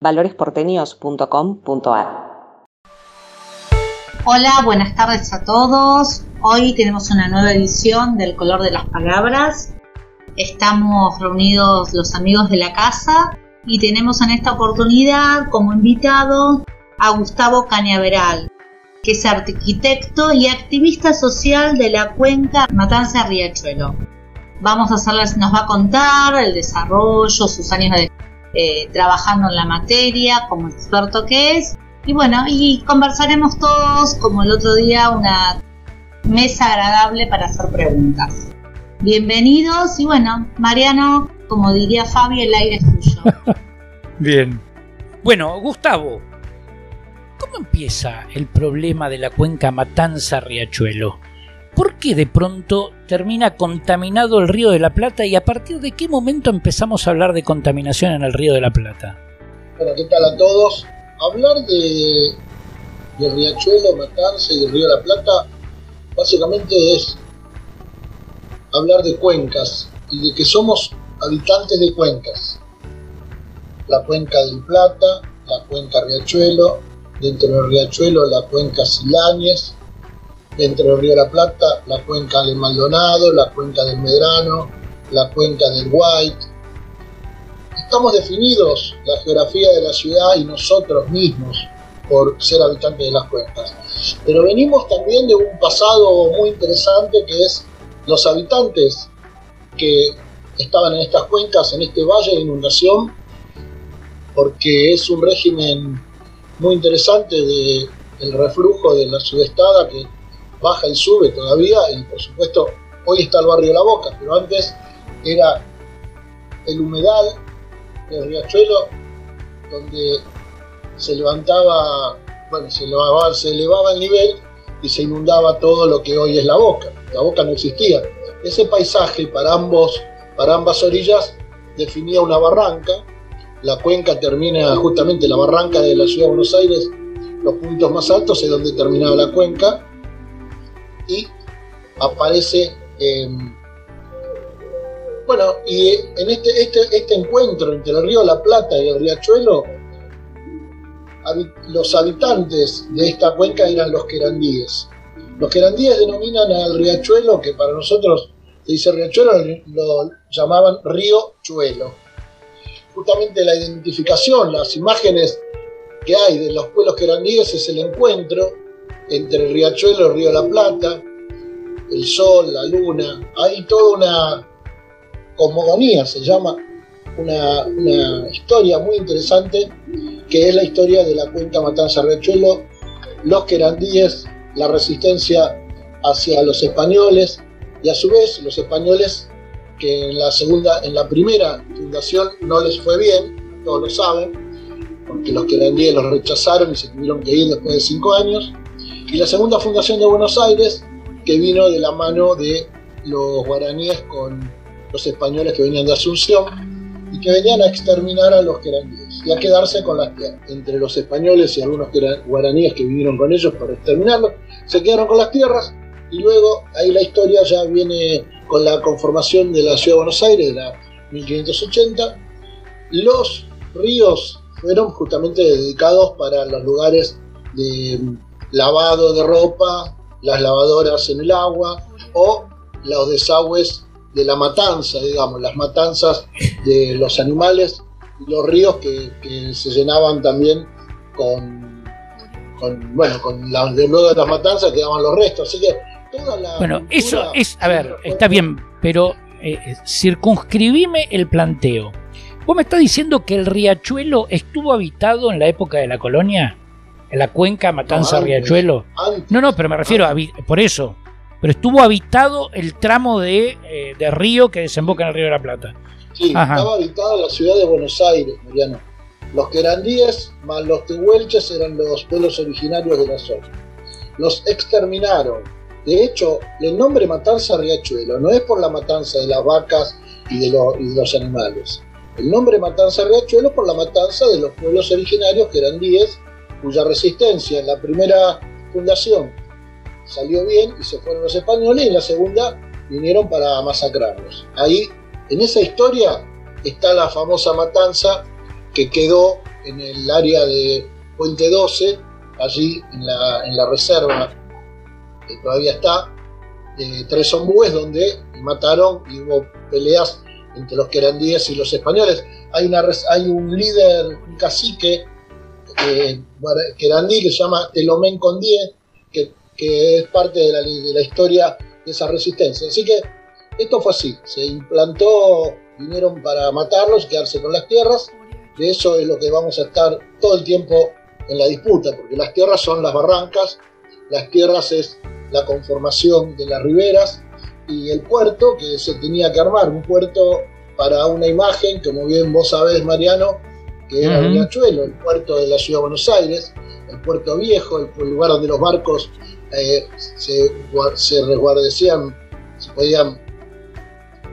valoresporteños.com.ar. Hola, buenas tardes a todos. Hoy tenemos una nueva edición del Color de las Palabras. Estamos reunidos los amigos de la casa y tenemos en esta oportunidad como invitado a Gustavo Cañaveral, que es arquitecto y activista social de la cuenca Matanza Riachuelo. Vamos a hacerles, nos va a contar el desarrollo, sus años de eh, trabajando en la materia como experto que es. Y bueno, y conversaremos todos como el otro día una mesa agradable para hacer preguntas. Bienvenidos y bueno, Mariano, como diría Fabi, el aire es tuyo. Bien. Bueno, Gustavo, ¿cómo empieza el problema de la cuenca Matanza-Riachuelo? ¿Por qué de pronto termina contaminado el río de la Plata y a partir de qué momento empezamos a hablar de contaminación en el río de la Plata? Bueno, ¿qué tal a todos? Hablar de, Riachuelo, Matanza y del río de la Plata básicamente es hablar de cuencas y de que somos habitantes de cuencas. La cuenca del Plata, la cuenca Riachuelo, dentro del Riachuelo la cuenca Siláñez, dentro del río de la Plata, la cuenca del Maldonado, la cuenca del Medrano, la cuenca del White. Estamos definidos la geografía de la ciudad y nosotros mismos por ser habitantes de las cuencas. Pero venimos también de un pasado muy interesante que es los habitantes que estaban en estas cuencas, en este valle de inundación, porque es un régimen muy interesante de el reflujo de la sudestada que baja y sube todavía, y por supuesto hoy está el barrio La Boca, pero antes era el humedal del riachuelo donde se levantaba, bueno, se elevaba, se elevaba el nivel y se inundaba todo lo que hoy es la boca. La boca no existía. Ese paisaje para ambos, para ambas orillas definía una barranca. La cuenca termina justamente la barranca de la ciudad de Buenos Aires, los puntos más altos es donde terminaba la cuenca y aparece em, bueno y en este, este, este encuentro entre el río La Plata y el riachuelo los habitantes de esta cuenca eran los querandíes. Los querandíes denominan al riachuelo que para nosotros se dice riachuelo lo llamaban río chuelo. Justamente la identificación las imágenes que hay de los pueblos querandíes es el encuentro entre el riachuelo y el río de la Plata, el sol, la luna, hay toda una cosmogonía, se llama, una, historia muy interesante, que es la historia de la cuenca Matanza-Riachuelo, los querandíes, la resistencia hacia los españoles, y a su vez los españoles que en la segunda, en la primera fundación no les fue bien, todos lo saben, porque los querandíes los rechazaron y se tuvieron que ir después de cinco años, y la segunda fundación de Buenos Aires, que vino de la mano de los guaraníes con los españoles que venían de Asunción y que venían a exterminar a los querandíes y a quedarse con las tierras. Entre los españoles y algunos guaraníes que vinieron con ellos para exterminarlos, se quedaron con las tierras y luego ahí la historia ya viene con la conformación de la ciudad de Buenos Aires de la 1580. Los ríos fueron justamente dedicados para los lugares de lavado de ropa, las lavadoras en el agua o los desagües de la matanza, digamos, las matanzas de los animales y los ríos que, se llenaban también con, bueno, con la, de luego de las matanzas quedaban los restos, así que toda la... Bueno, eso es, a ver, está bien, pero eh, eh, circunscribime el planteo. ¿Vos me estás diciendo que el riachuelo estuvo habitado en la época de la colonia? En la cuenca Matanza Riachuelo. No, no, pero me refiero a por eso. Pero estuvo habitado el tramo de, eh, de, río que desemboca en el río de la Plata. Sí, estaba habitado la ciudad de Buenos Aires, Mariano. Los querandíes más los tehuelches eran los pueblos originarios de la zona. Los exterminaron. De hecho, el nombre Matanza Riachuelo no es por la matanza de las vacas y de, y de los animales. El nombre Matanza Riachuelo es por la matanza de los pueblos originarios querandíes cuya resistencia en la primera fundación salió bien y se fueron los españoles y en la segunda vinieron para masacrarlos. Ahí, en esa historia, está la famosa matanza que quedó en el área de Puente 12, allí en la, en la reserva, que todavía está, de tres ombúes donde mataron y hubo peleas entre los querandíes y los españoles. Hay, una, hay un líder, un cacique eh, querandí que se llama Telomén Condie, que, que es parte de la, de la historia de esa resistencia. Así que esto fue así, se implantó, vinieron para matarlos, quedarse con las tierras, de eso es lo que vamos a estar todo el tiempo en la disputa, porque las tierras son las barrancas, las tierras es la conformación de las riberas y el puerto que se tenía que armar, un puerto para una imagen, como bien vos sabés, Mariano, que era el Riachuelo, el puerto de la ciudad de Buenos Aires, el puerto viejo, el, lugar donde los barcos eh, se, se resguardecían, se podían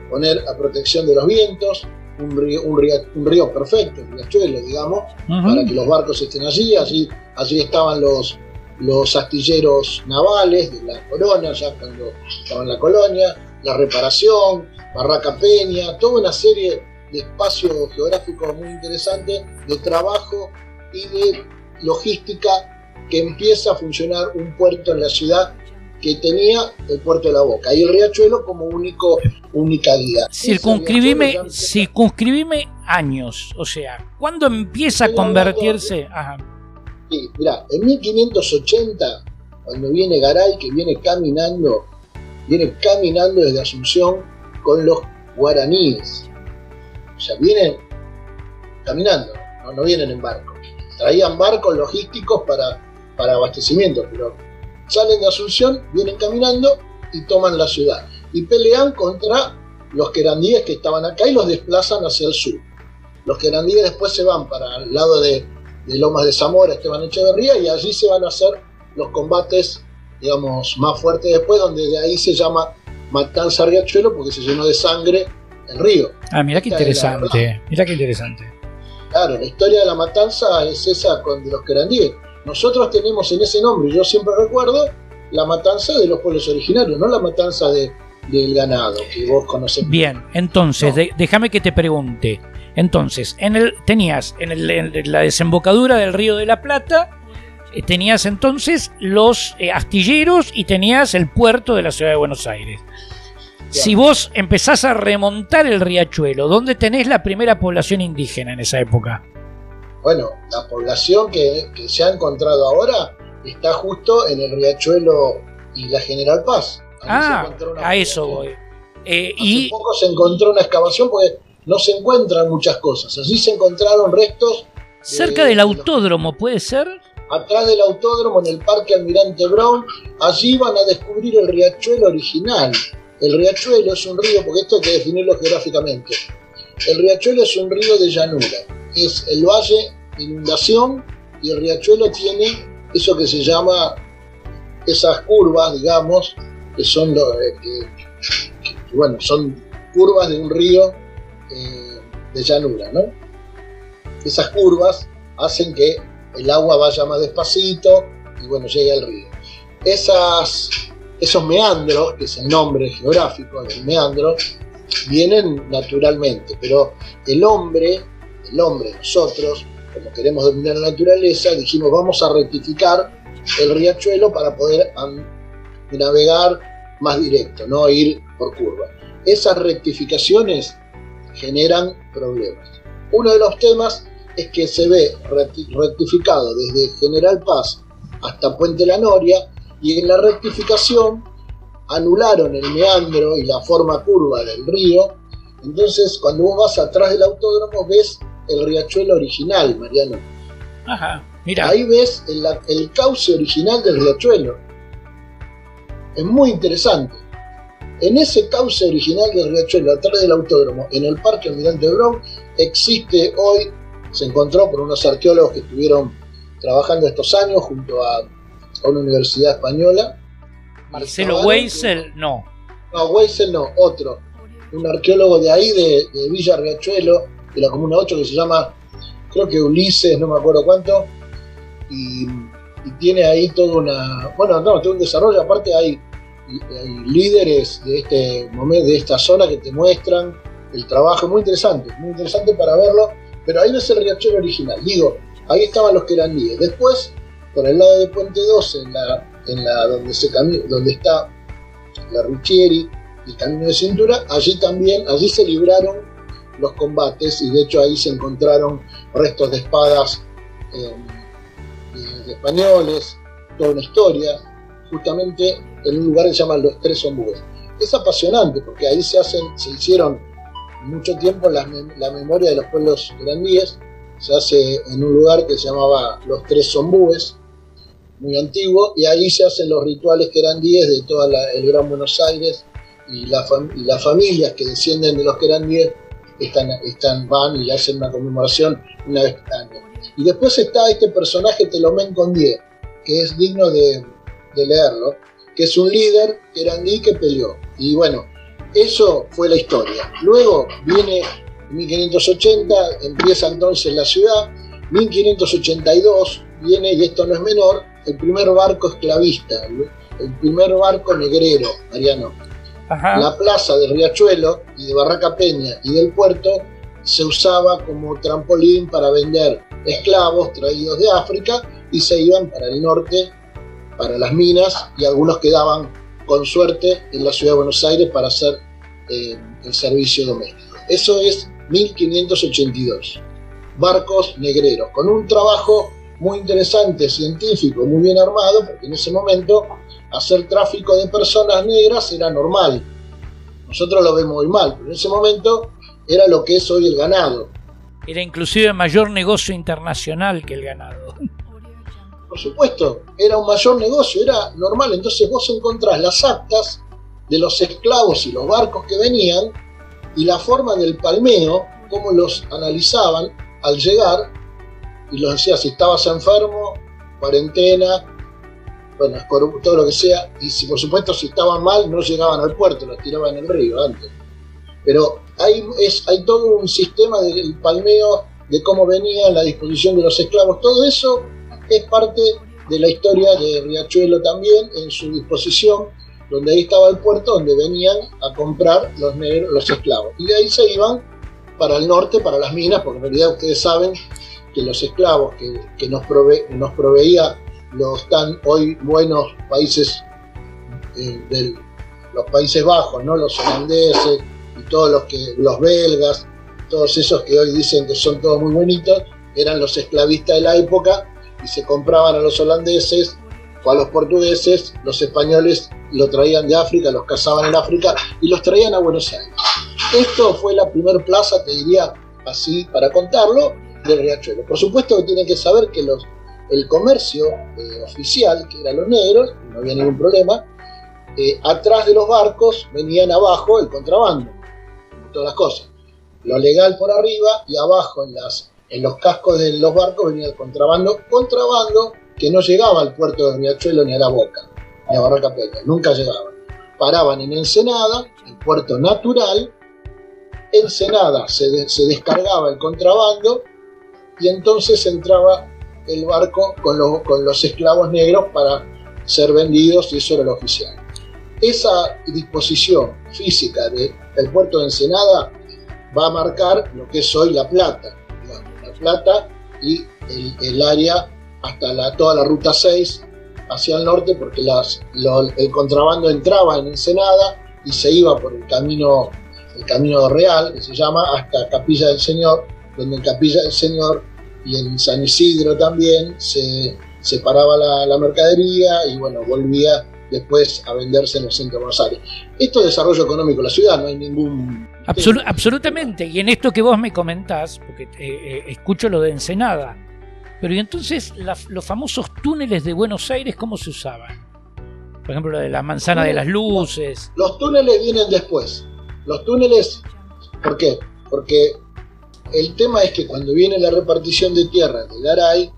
poner a protección de los vientos, un río, un río, un río perfecto, el riachuelo, digamos, para que los barcos estén allí, allí, allí estaban los, los astilleros navales de la corona, ya cuando estaba en la colonia, la reparación, Barraca Peña, toda una serie de espacios geográficos muy interesantes de trabajo y de logística que empieza a funcionar un puerto en la ciudad que tenía el puerto de la Boca y el riachuelo como único única guía. Circunscribime, circunscribime años, o sea, ¿cuándo empieza a convertirse? Ajá. Sí, mirá, en 1580, cuando viene Garay, que viene caminando, viene caminando desde Asunción con los guaraníes. O sea, vienen caminando, no, vienen en barco. Traían barcos logísticos para, para abastecimiento, pero salen de Asunción, vienen caminando y toman la ciudad. Y pelean contra los querandíes que estaban acá y los desplazan hacia el sur. Los querandíes después se van para el lado de, Lomas de Zamora, Esteban Echeverría, y allí se van a hacer los combates, digamos, más fuertes después, donde de ahí se llama Matanza Riachuelo, porque se llenó de sangre el río. Ah, mira qué interesante, mira qué interesante. Claro, la historia de la matanza es esa con los querandíes. Nosotros tenemos en ese nombre, yo siempre recuerdo, la matanza de los pueblos originarios, no la matanza de, del ganado que vos conocés. Bien, entonces, déjame que te pregunte. Entonces, en el, tenías en, el, la desembocadura del río de la Plata, eh, tenías entonces los eh, astilleros y tenías el puerto de la ciudad de Buenos Aires. Si vos empezás a remontar el riachuelo, ¿dónde tenés la primera población indígena en esa época? Bueno, la población que, se ha encontrado ahora está justo en el Riachuelo y la General Paz. ah, a eso voy. Eh, Hace y poco se encontró una excavación porque no se encuentran muchas cosas. Allí se encontraron restos. Cerca del autódromo, ¿puede ser? Atrás del autódromo, en el Parque Almirante Brown, allí van a descubrir el riachuelo original. El riachuelo es un río, porque esto hay que definirlo geográficamente. El riachuelo es un río de llanura es el valle de inundación y el riachuelo tiene eso que se llama esas curvas, digamos, que son lo, eh, bueno, son curvas de un río eh, de llanura, ¿no? Esas curvas hacen que el agua vaya más despacito y bueno, llegue al río. Esas, esos meandros, que es el nombre geográfico del meandro, vienen naturalmente, pero el hombre el hombre, nosotros, como queremos dominar la naturaleza, dijimos vamos a rectificar el riachuelo para poder navegar más directo, no ir por curva. Esas rectificaciones generan problemas. Uno de los temas es que se ve rectificado desde General Paz hasta Puente La Noria y en la rectificación anularon el meandro y la forma curva del río. Entonces, cuando vos vas atrás del autódromo, ves el riachuelo original, Mariano. Ajá, mira. Ahí ves el, cauce original del riachuelo. Es muy interesante. En ese cauce original del riachuelo, atrás del autódromo, en el Parque Almirante Brown, existe hoy, se encontró por unos arqueólogos que estuvieron trabajando estos años junto a, una universidad española. Marcelo Weissel, no. No, Weissel no, otro. Un arqueólogo de ahí, de, de Villa Riachuelo, de la Comuna 8 que se llama, creo que Ulises, no me acuerdo cuánto, y, tiene ahí todo una, bueno, no, todo un desarrollo, aparte hay, líderes de este momento, de esta zona que te muestran el trabajo, muy interesante, muy interesante para verlo, Pero ahí no es el riachuelo original. Digo, ahí estaban los querandíes. Después, por el lado de Puente 12, en la, en la donde, se donde está la Ruchieri, el camino de cintura, allí también, allí se libraron los combates y de hecho ahí se encontraron restos de espadas de españoles, toda una historia, justamente en un lugar que se llama Los Tres Ombúes. Es apasionante porque ahí se hacen, se hicieron mucho tiempo la, memoria de los pueblos grandíes, se hace en un lugar que se llamaba Los Tres Zombúes, muy antiguo, y ahí se hacen los rituales querandíes de todo el Gran Buenos Aires y, las familias que descienden de los querandíes están, están, van y hacen una conmemoración una vez al año. Y después está este personaje Telomén Condie, que es digno de, de leerlo, que es un líder querandí que peleó. Y bueno, eso fue la historia. Luego viene 1580, empieza entonces la ciudad. 1582 viene, y esto no es menor, el primer barco esclavista, el primer barco negrero, Mariano. La plaza de Riachuelo y de Barraca Peña y del puerto se usaba como trampolín para vender esclavos traídos de África y se iban para el norte, para las minas, y algunos quedaban con suerte en la ciudad de Buenos Aires para hacer eh, el servicio doméstico. Eso es 1582. Barcos negreros, con un trabajo muy interesante, científico, muy bien armado, porque en ese momento hacer tráfico de personas negras era normal. Nosotros lo vemos muy mal, pero en ese momento era lo que es hoy el ganado. Era inclusive mayor negocio internacional que el ganado. Por supuesto, era un mayor negocio, era normal. Entonces vos encontrás las actas de los esclavos y los barcos que venían y la forma del palmeo, cómo los analizaban al llegar y los decía si estabas enfermo, cuarentena, bueno, todo lo que sea, y si por supuesto si estaban mal no llegaban al puerto, los tiraban en el río antes. Pero hay, es, hay todo un sistema del palmeo, de cómo venía la disposición de los esclavos, todo eso es parte de la historia de Riachuelo también en su disposición donde ahí estaba el puerto donde venían a comprar los negros, los esclavos. Y de ahí se iban para el norte, para las minas, porque en realidad ustedes saben que los esclavos que, nos, nos proveía los tan hoy buenos países eh, los Países Bajos, ¿no? los holandeses y todos los que los belgas, todos esos que hoy dicen que son todos muy bonitos, eran los esclavistas de la época y se compraban a los holandeses o a los portugueses, los españoles lo traían de África, los cazaban en África y los traían a Buenos Aires. Esto fue la primera plaza, te diría así para contarlo, del Riachuelo. Por supuesto que tienen que saber que el comercio eh, oficial, que eran los negros, no había ningún problema, eh, atrás de los barcos venían abajo el contrabando, todas las cosas. Lo legal por arriba y abajo en, los cascos de los barcos venía el contrabando, contrabando que no llegaba al puerto de Riachuelo ni a la boca ni a Barraca Peña, nunca llegaban. Paraban en Ensenada, el puerto natural, Ensenada se, se descargaba el contrabando y entonces entraba el barco con, con los esclavos negros para ser vendidos y eso era lo oficial. Esa disposición física del puerto de Ensenada va a marcar lo que es hoy La Plata. La, Plata y el, área hasta la, toda la ruta 6 hacia el norte porque el contrabando entraba en Ensenada y se iba por el camino, el camino real, que se llama, hasta Capilla del Señor, donde en Capilla del Señor y en San Isidro también se separaba la, la mercadería y bueno, volvía después a venderse en el centro de Buenos Aires. Esto es desarrollo económico de la ciudad, no hay ningún... absolutamente, y en esto que vos me comentás, porque eh, eh, escucho lo de Ensenada, pero y entonces los famosos túneles de Buenos Aires, ¿cómo se usaban? Por ejemplo, lo de la manzana de las luces. Los túneles vienen después. Los túneles, ¿por qué? Porque el tema es que cuando viene la repartición de tierra de Garay,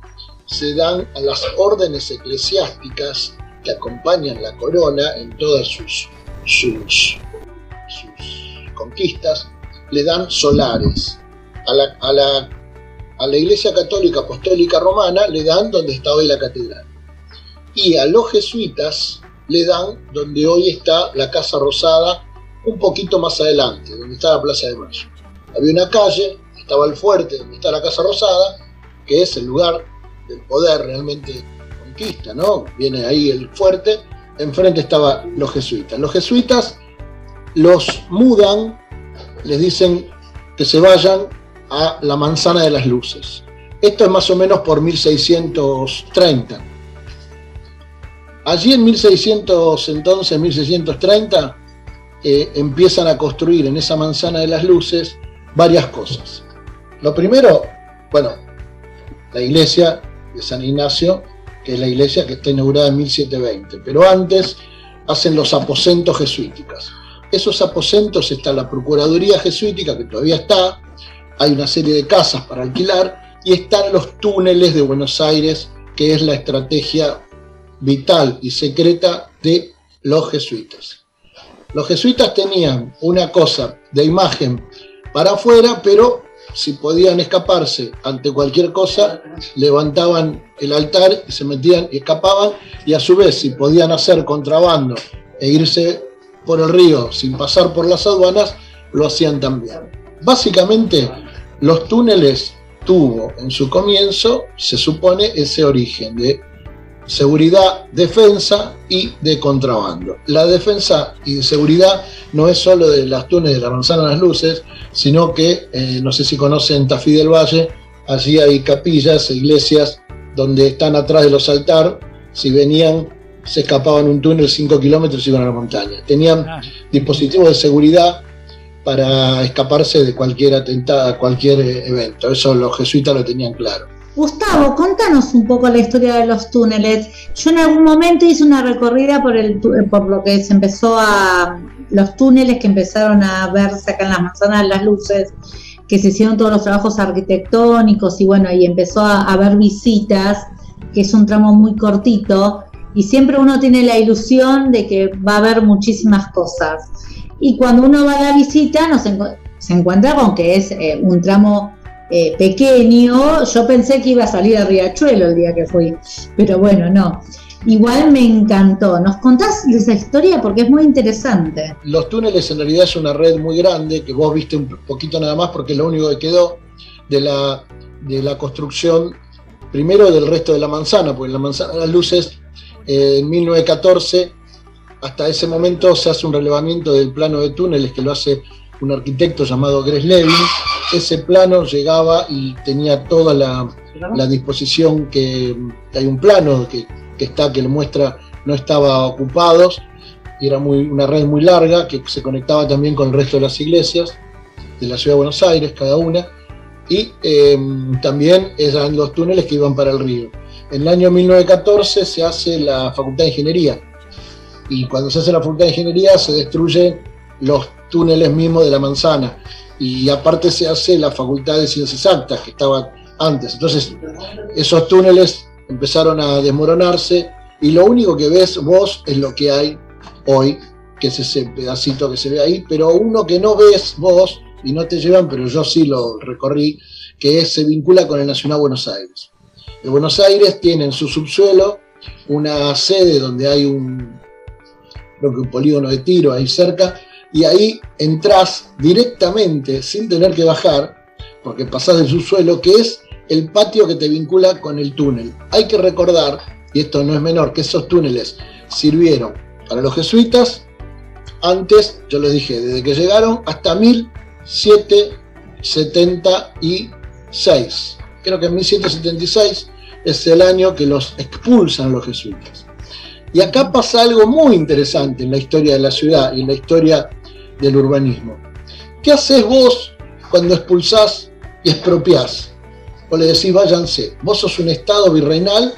se dan a las órdenes eclesiásticas que acompañan la corona en todas sus, sus, sus conquistas, le dan solares. A la, a la a la Iglesia Católica Apostólica Romana le dan donde está hoy la catedral. Y a los jesuitas le dan donde hoy está la Casa Rosada, un poquito más adelante, donde está la Plaza de Mayo. Había una calle, estaba el fuerte, donde está la Casa Rosada, que es el lugar del poder realmente conquista, ¿no? Viene ahí el fuerte, enfrente estaban los jesuitas. Los jesuitas los mudan, les dicen que se vayan a la manzana de las luces. Esto es más o menos por 1630. Allí en 1600, entonces 1630, eh, empiezan a construir en esa manzana de las luces varias cosas. Lo primero, bueno, la iglesia de San Ignacio, que es la iglesia que está inaugurada en 1720, pero antes hacen los aposentos jesuíticos. Esos aposentos está la Procuraduría Jesuítica, que todavía está, hay una serie de casas para alquilar, y están los túneles de Buenos Aires, que es la estrategia vital y secreta de los jesuitas. Los jesuitas tenían una cosa de imagen para afuera, pero si podían escaparse ante cualquier cosa, levantaban el altar y se metían y escapaban, y a su vez, si podían hacer contrabando e irse por el río sin pasar por las aduanas, lo hacían también. Básicamente, los túneles tuvo en su comienzo, se supone, ese origen de seguridad, defensa y de contrabando. La defensa y seguridad no es solo de las túneles de la manzana de las luces, sino que, eh, no sé si conocen Tafí del Valle, allí hay capillas e iglesias donde están atrás de los altares, si venían, se escapaban un túnel 5 kilómetros y iban a la montaña. Tenían ah. dispositivos de seguridad para escaparse de cualquier atentado, cualquier eh, evento. Eso los jesuitas lo tenían claro. Gustavo, contanos un poco la historia de los túneles. Yo en algún momento hice una recorrida por, el, por lo que se empezó a. los túneles que empezaron a verse acá en las manzanas las luces, que se hicieron todos los trabajos arquitectónicos y bueno, y empezó a haber visitas, que es un tramo muy cortito, y siempre uno tiene la ilusión de que va a haber muchísimas cosas. Y cuando uno va a la visita, nos se encuentra con que es eh, un tramo eh, pequeño, yo pensé que iba a salir a Riachuelo el día que fui, pero bueno, no. Igual me encantó. ¿Nos contás esa historia? Porque es muy interesante. Los túneles en realidad es una red muy grande, que vos viste un poquito nada más porque es lo único que quedó de la, de la construcción, primero del resto de la manzana, porque la manzana las luces eh, en 1914, hasta ese momento se hace un relevamiento del plano de túneles que lo hace un arquitecto llamado Gres Levin. Ese plano llegaba y tenía toda la, disposición que, hay un plano que, está, que le muestra no estaba ocupados y era muy, una red muy larga que se conectaba también con el resto de las iglesias de la ciudad de Buenos Aires, cada una, y em, también eran los túneles que iban para el río. En el año 1914 se hace la Facultad de Ingeniería y cuando se hace la Facultad de Ingeniería se destruyen los túneles mismos de la manzana. Y aparte se hace la Facultad de Ciencias Exactas, que estaba antes. Entonces, esos túneles empezaron a desmoronarse y lo único que ves vos es lo que hay hoy, que es ese pedacito que se ve ahí, pero uno que no ves vos y no te llevan, pero yo sí lo recorrí, que se vincula con el Nacional Buenos Aires. En Buenos Aires tiene en su subsuelo una sede donde hay un, creo que un polígono de tiro ahí cerca, y ahí entras directamente sin tener que bajar, porque pasás del subsuelo, que es el patio que te vincula con el túnel. Hay que recordar, y esto no es menor, que esos túneles sirvieron para los jesuitas antes, yo les dije, desde que llegaron hasta 1776. Creo que en 1776 es el año que los expulsan los jesuitas. Y acá pasa algo muy interesante en la historia de la ciudad y en la historia del urbanismo. ¿Qué haces vos cuando expulsás y expropiás? O le decís váyanse, vos sos un estado virreinal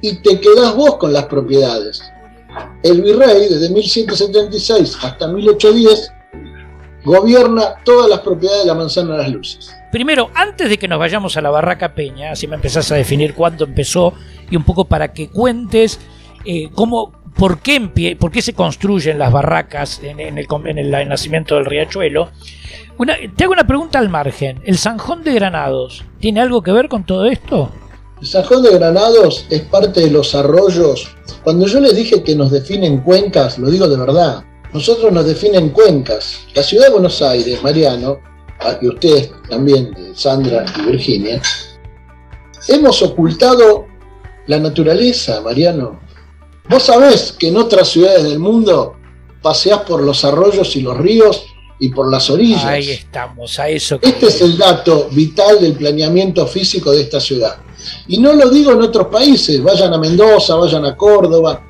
y te quedás vos con las propiedades. El virrey, desde 1176 hasta 1810, gobierna todas las propiedades de la manzana de las luces. Primero, antes de que nos vayamos a la Barraca Peña, si me empezás a definir cuándo empezó y un poco para que cuentes eh, cómo, por qué, se construyen las barracas en, el, en el, nacimiento del riachuelo. te hago una pregunta al margen. ¿El Sanjón de Granados tiene algo que ver con todo esto? El Sanjón de Granados es parte de los arroyos. Cuando yo les dije que nos definen cuencas, lo digo de verdad. Nosotros nos definen cuencas. La ciudad de Buenos Aires, Mariano, y ustedes también, Sandra y Virginia, hemos ocultado la naturaleza, Mariano. Vos sabés que en otras ciudades del mundo paseás por los arroyos y los ríos y por las orillas. Ahí estamos, a eso. Este es el dato vital del planeamiento físico de esta ciudad. Y no lo digo en otros países, vayan a Mendoza, vayan a Córdoba.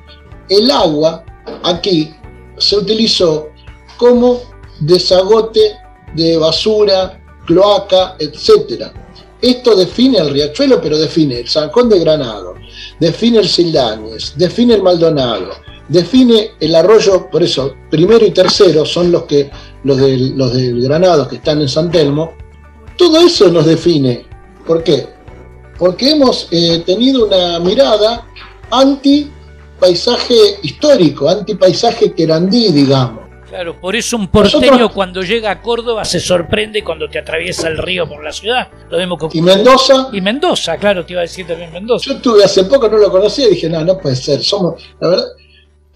El agua aquí se utilizó como desagote de basura, cloaca, etc. Esto define el riachuelo, pero define el Zancón de Granado, define el Sildañez, define el Maldonado, define el arroyo, por eso, primero y tercero son los que los del, los Granado que están en San Telmo. Todo eso nos define. ¿Por qué? Porque hemos eh, tenido una mirada anti paisaje histórico, anti paisaje querandí, digamos. Claro, por eso un porteño cuando llega a Córdoba se sorprende cuando te atraviesa el río por la ciudad. Lo vemos ¿Y Mendoza? Y Mendoza, claro, te iba a decir también Mendoza. Yo estuve hace poco, no lo conocía y dije, no, no puede ser. Somos, la verdad,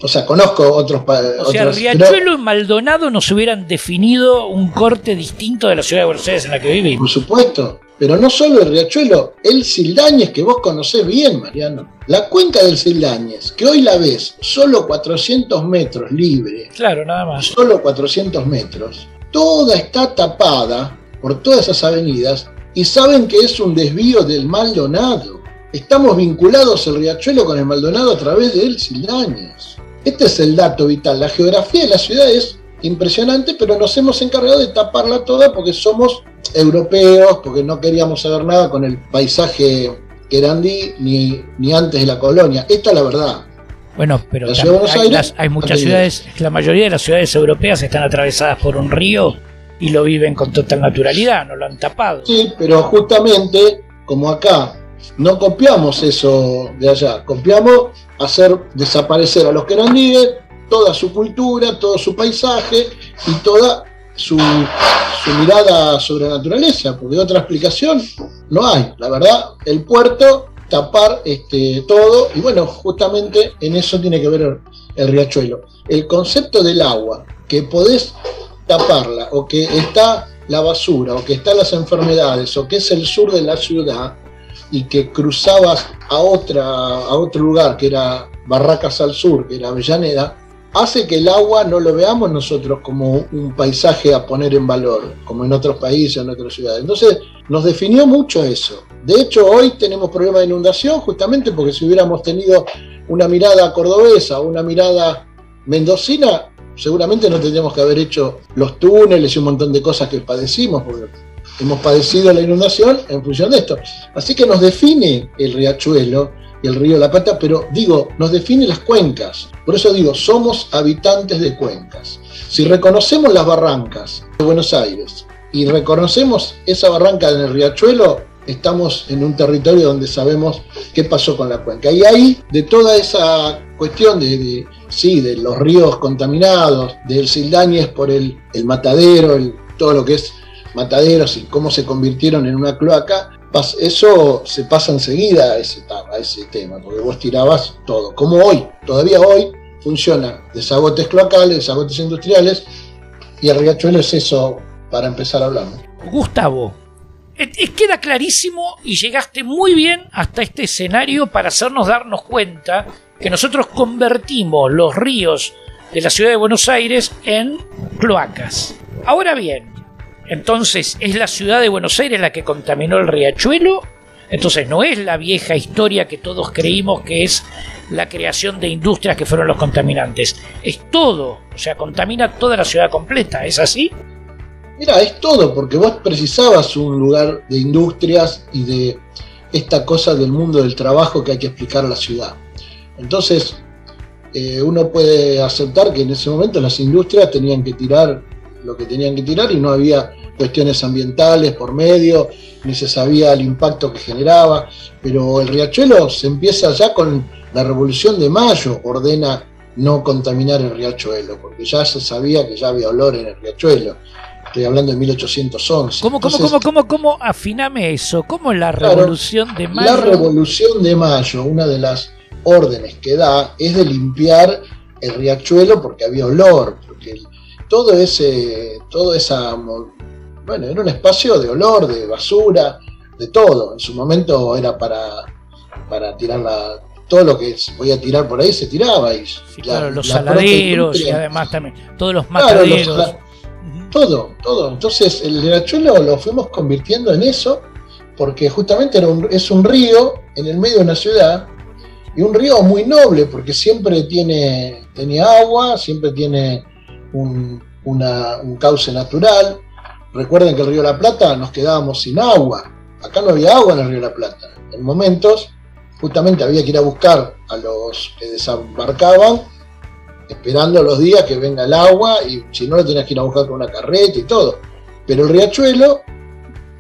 o sea, conozco otros. O sea, Riachuelo y Maldonado nos hubieran definido un corte distinto de la ciudad de Buenos Aires en la que vivimos. Por supuesto. Pero no solo el riachuelo, el Sildañez, que vos conocés bien, Mariano. La cuenca del Sildañez, que hoy la ves solo 400 metros libre. Claro, nada más. Solo 400 metros. Toda está tapada por todas esas avenidas y saben que es un desvío del Maldonado. Estamos vinculados el riachuelo con el Maldonado a través del Sildañez. Este es el dato vital. La geografía de la ciudad es impresionante, pero nos hemos encargado de taparla toda porque somos europeos, porque no queríamos saber nada con el paisaje querandí ni, ni antes de la colonia. Esta es la verdad. Bueno, pero hay, muchas ciudades, la mayoría de las ciudades europeas están atravesadas por un río y lo viven con total naturalidad, no lo han tapado. Sí, pero justamente como acá no copiamos eso de allá, copiamos hacer desaparecer a los querandíes, toda su cultura, todo su paisaje y toda su, mirada sobre la naturaleza, porque otra explicación no hay. La verdad, el puerto, tapar este, todo, y bueno, justamente en eso tiene que ver el, riachuelo. El concepto del agua, que podés taparla, o que está la basura, o que están las enfermedades, o que es el sur de la ciudad, y que cruzabas a, otra, a otro lugar, que era Barracas al sur, que era Avellaneda, hace que el agua no lo veamos nosotros como un paisaje a poner en valor, como en otros países, en otras ciudades. Entonces, nos definió mucho eso. De hecho, hoy tenemos problemas de inundación justamente porque si hubiéramos tenido una mirada cordobesa, una mirada mendocina, seguramente no tendríamos que haber hecho los túneles y un montón de cosas que padecimos, porque hemos padecido la inundación en función de esto. Así que nos define el riachuelo y el río La Plata, pero digo, nos define las cuencas. Por eso digo, somos habitantes de cuencas. Si reconocemos las barrancas de Buenos Aires y reconocemos esa barranca en el riachuelo, estamos en un territorio donde sabemos qué pasó con la cuenca. Y ahí, de toda esa cuestión de, sí, de los ríos contaminados, del Sildañez por el, matadero, el, todo lo que es mataderos y cómo se convirtieron en una cloaca, eso se pasa enseguida a ese, a ese tema, porque vos tirabas todo. Como hoy, todavía hoy funciona desagotes cloacales, desagotes industriales, y el riachuelo es eso para empezar a hablar. Gustavo, queda clarísimo y llegaste muy bien hasta este escenario para hacernos darnos cuenta que nosotros convertimos los ríos de la ciudad de Buenos Aires en cloacas. Ahora bien, entonces, ¿es la ciudad de Buenos Aires la que contaminó el riachuelo? Entonces, no es la vieja historia que todos creímos que es la creación de industrias que fueron los contaminantes. Es todo, o sea, contamina toda la ciudad completa, ¿es así? Mira, es todo, porque vos precisabas un lugar de industrias y de esta cosa del mundo del trabajo que hay que explicar a la ciudad. Entonces, eh, uno puede aceptar que en ese momento las industrias tenían que tirar lo que tenían que tirar y no había cuestiones ambientales por medio, ni se sabía el impacto que generaba, pero el riachuelo se empieza ya con la Revolución de Mayo, ordena no contaminar el riachuelo, porque ya se sabía que ya había olor en el riachuelo. Estoy hablando de 1811. ¿Cómo, cómo, cómo, cómo, cómo? Afiname eso. ¿Cómo la Revolución de Mayo? La Revolución de Mayo, una de las órdenes que da es de limpiar el riachuelo porque había olor, porque todo ese, toda esa bueno, era un espacio de olor, de basura, de todo. En su momento era para, para tirar la, todo lo que se podía tirar por ahí se tiraba. Y claro, los saladeros y además también todos los mataderos. todo, todo. Entonces el riachuelo lo fuimos convirtiendo en eso porque justamente era un, es un río en el medio de una ciudad y un río muy noble porque siempre tiene, agua, siempre tiene un, cauce natural. Recuerden que el río La Plata nos quedábamos sin agua. Acá no había agua en el río La Plata. En momentos, justamente había que ir a buscar a los que desembarcaban, esperando los días que venga el agua, y si no, lo tenías que ir a buscar con una carreta y todo. Pero el riachuelo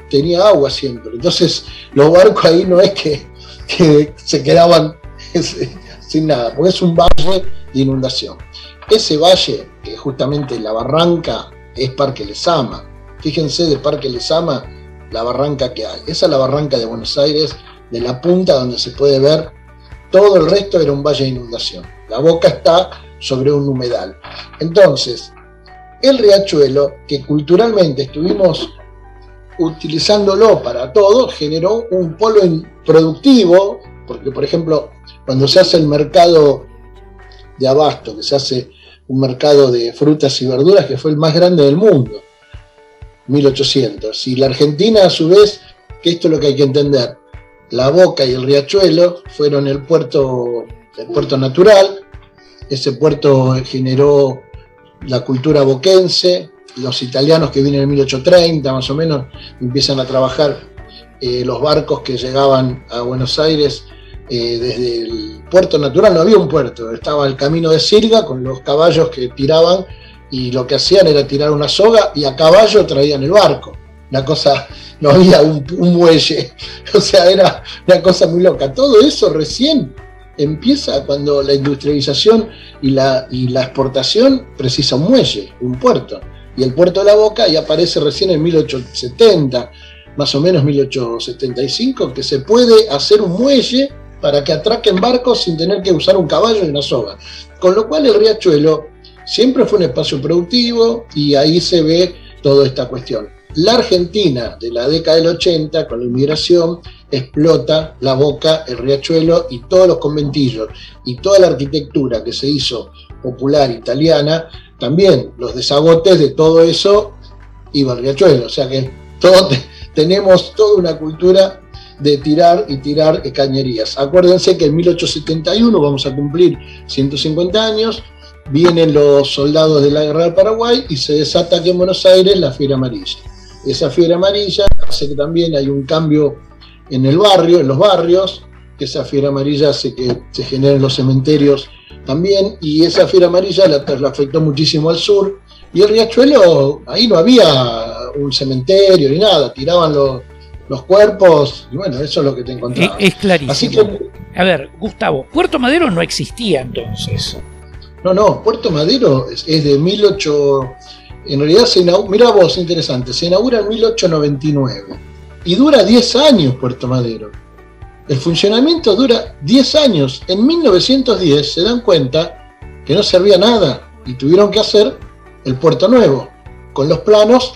tenía agua siempre. Entonces, los barcos ahí no es que, que se quedaban sin nada, porque es un valle de inundación. Ese valle, que justamente la barranca, es Parque Lesama. Fíjense de Parque Lesama la barranca que hay. Esa es la barranca de Buenos Aires, de la punta donde se puede ver. Todo el resto era un valle de inundación. La boca está sobre un humedal. Entonces, el riachuelo, que culturalmente estuvimos utilizándolo para todo, generó un polo productivo, porque por ejemplo, cuando se hace el mercado de abasto, que se hace un mercado de frutas y verduras que fue el más grande del mundo, 1800. Y la Argentina, a su vez, que esto es lo que hay que entender, la Boca y el Riachuelo fueron el puerto, el puerto natural, ese puerto generó la cultura boquense, los italianos que vienen en 1830 más o menos empiezan a trabajar eh, los barcos que llegaban a Buenos Aires eh, desde el puerto natural, no había un puerto, estaba el camino de Sirga con los caballos que tiraban y lo que hacían era tirar una soga y a caballo traían el barco. Una cosa, no había un, muelle, o sea, era una cosa muy loca. Todo eso recién empieza cuando la industrialización y la, y la exportación precisa un muelle, un puerto. Y el puerto de la Boca ya aparece recién en 1870, más o menos 1875, que se puede hacer un muelle para que atraquen barcos sin tener que usar un caballo y una soga. Con lo cual el riachuelo siempre fue un espacio productivo y ahí se ve toda esta cuestión. La Argentina de la década del 80, con la inmigración, explota la boca, el riachuelo y todos los conventillos y toda la arquitectura que se hizo popular italiana, también los desagotes de todo eso iba al riachuelo. O sea que tenemos toda una cultura de tirar y tirar cañerías. Acuérdense que en 1871 vamos a cumplir 150 años, vienen los soldados de la guerra del Paraguay y se desata aquí en Buenos Aires la fiebre amarilla. Esa fiebre amarilla hace que también hay un cambio en el barrio, en los barrios, que esa fiebre amarilla hace que se generen los cementerios también, y esa fiebre amarilla la, la afectó muchísimo al sur, y el riachuelo, ahí no había un cementerio ni nada, tiraban los, los cuerpos, y bueno, eso es lo que te encontrabas. Es, clarísimo. A ver, Gustavo, Puerto Madero no existía entonces. No, no, Puerto Madero es, de 18... En realidad se inaugura, mira vos, interesante, se inaugura en 1899 y dura 10 años Puerto Madero. El funcionamiento dura 10 años. En 1910 se dan cuenta que no servía nada y tuvieron que hacer el Puerto Nuevo con los planos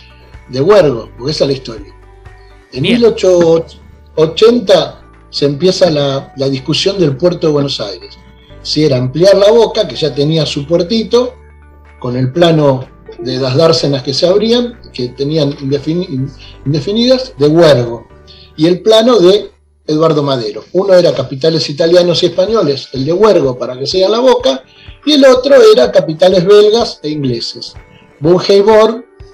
de Huergo, porque esa es la historia. En 1880 se empieza la, discusión del puerto de Buenos Aires. Si era ampliar la boca, que ya tenía su puertito, con el plano de las dársenas que se abrían, que tenían indefinidas, de Huergo, y el plano de Eduardo Madero. Uno era capitales italianos y españoles, el de Huergo para que sea la boca, y el otro era capitales belgas e ingleses. Bunge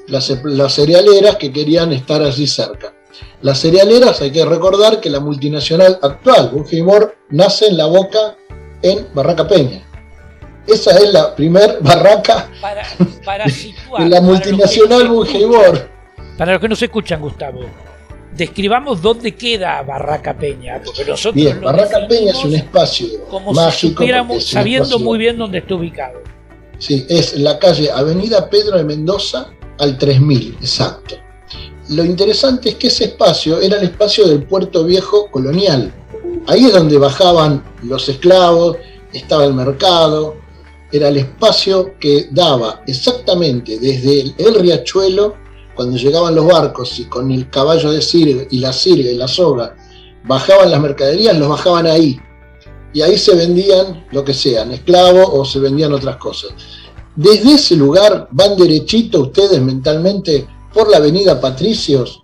las, las cerealeras que querían estar allí cerca. Las cerealeras, hay que recordar que la multinacional actual, Bungeimor, nace en la boca en Barraca Peña. Esa es la primer barraca para, para situar, de la multinacional Bungeimor. Para los que no se escuchan, Gustavo, describamos dónde queda Barraca Peña, porque nosotros bien, Barraca Peña es un espacio como mágico, si sabiendo muy bien dónde está ubicado. Sí, es la calle Avenida Pedro de Mendoza al 3000, exacto. Lo interesante es que ese espacio era el espacio del puerto viejo colonial. Ahí es donde bajaban los esclavos, estaba el mercado, era el espacio que daba exactamente desde el, riachuelo cuando llegaban los barcos y con el caballo de sirga y la sirga y la soga bajaban las mercaderías, los bajaban ahí. Y ahí se vendían lo que sean, esclavos o se vendían otras cosas. Desde ese lugar van derechito ustedes mentalmente por la avenida Patricios,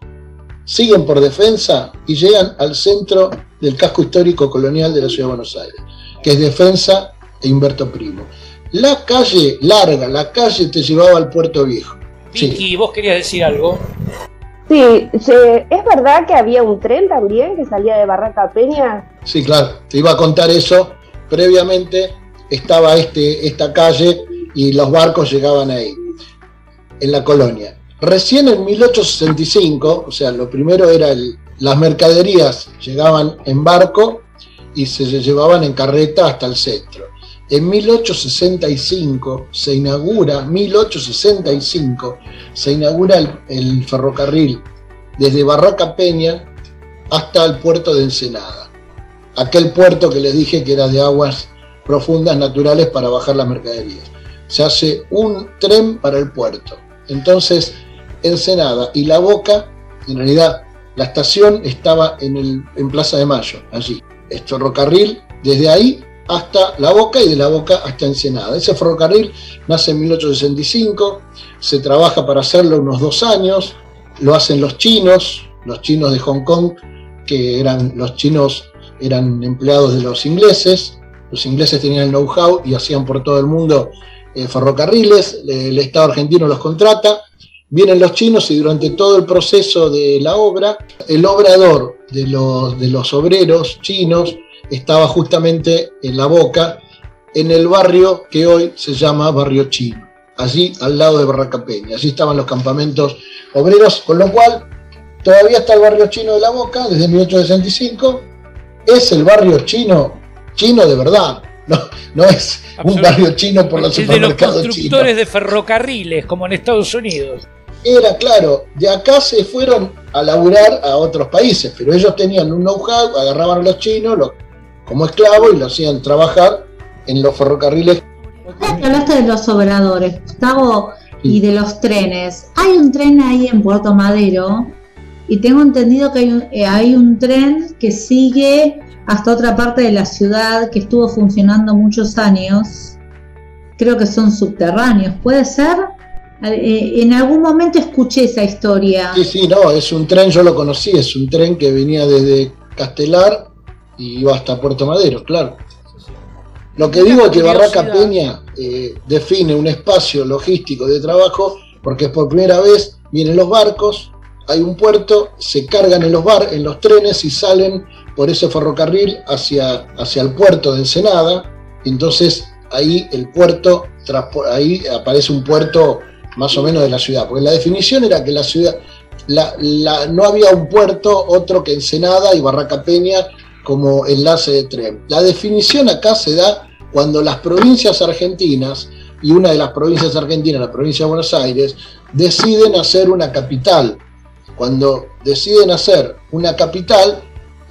siguen por defensa y llegan al centro del casco histórico colonial de la ciudad de Buenos Aires, que es defensa e Humberto Primo. La calle larga, la calle te llevaba al puerto viejo. Vicky, vos querías decir algo. Sí, ¿es verdad que había un tren también que salía de Barraca Peña? Sí, claro, te iba a contar eso. Previamente estaba este, esta calle y los barcos llegaban ahí, en la colonia. Recién en 1865, o sea, lo primero era el, las mercaderías llegaban en barco y se llevaban en carreta hasta el centro. En 1865 se inaugura, 1865 se inaugura el, ferrocarril desde Barraca Peña hasta el puerto de Ensenada. Aquel puerto que les dije que era de aguas profundas naturales para bajar las mercaderías. Se hace un tren para el puerto. Entonces, Ensenada y La Boca, en realidad la estación estaba en, el, en Plaza de Mayo, allí. El ferrocarril desde ahí hasta La Boca y de La Boca hasta Ensenada. Ese ferrocarril nace en 1865, se trabaja para hacerlo unos dos años, lo hacen los chinos, los chinos de Hong Kong, que eran los chinos eran empleados de los ingleses, los ingleses tenían el know-how y hacían por todo el mundo eh, ferrocarriles, el Estado argentino los contrata, vienen los chinos y durante todo el proceso de la obra, el obrador de los, de los obreros chinos estaba justamente en la boca, en el barrio que hoy se llama Barrio Chino, allí al lado de Barraca Peña. Allí estaban los campamentos obreros, con lo cual todavía está el barrio chino de la Boca desde 1865. Es el barrio chino, chino de verdad, no, no es un barrio chino por los supermercados de los constructores de ferrocarriles, como en Estados Unidos. Era claro, de acá se fueron a laburar a otros países, pero ellos tenían un know-how, agarraban a los chinos, los como esclavo y lo hacían trabajar en los ferrocarriles. Hablaste de los obradores, Gustavo, y de los trenes. Hay un tren ahí en Puerto Madero y tengo entendido que hay un, eh, hay un tren que sigue hasta otra parte de la ciudad que estuvo funcionando muchos años. Creo que son subterráneos, ¿puede ser? Eh, en algún momento escuché esa historia. Sí, sí, no, es un tren, yo lo conocí, es un tren que venía desde Castelar y iba hasta Puerto Madero, claro. Lo que digo es que Barraca Peña eh, define un espacio logístico de trabajo porque por primera vez vienen los barcos, hay un puerto, se cargan en los bar, en los trenes y salen por ese ferrocarril hacia, hacia el puerto de Ensenada. Entonces ahí el puerto, ahí aparece un puerto más o menos de la ciudad, porque la definición era que la ciudad, no había un puerto otro que Ensenada y Barraca Peña como enlace de tren. La definición acá se da cuando las provincias argentinas, y una de las provincias argentinas, la provincia de Buenos Aires, deciden hacer una capital. Cuando deciden hacer una capital,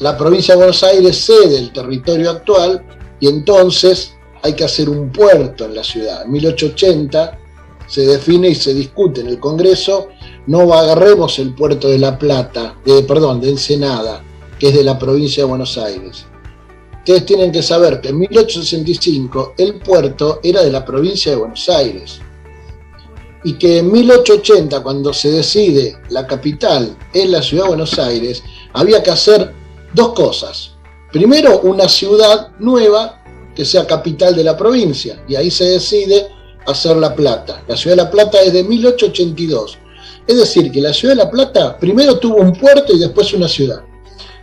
la provincia de Buenos Aires cede el territorio actual y entonces hay que hacer un puerto en la ciudad. En 1880 se define y se discute en el Congreso, no agarremos el puerto de La Plata, de, perdón, de Ensenada, que es de la provincia de Buenos Aires. Ustedes tienen que saber que en 1865 el puerto era de la provincia de Buenos Aires y que en 1880, cuando se decide la capital en la ciudad de Buenos Aires, había que hacer dos cosas. Primero, una ciudad nueva que sea capital de la provincia, y ahí se decide hacer La Plata. La ciudad de La Plata es de 1882. Es decir, que la ciudad de La Plata primero tuvo un puerto y después una ciudad.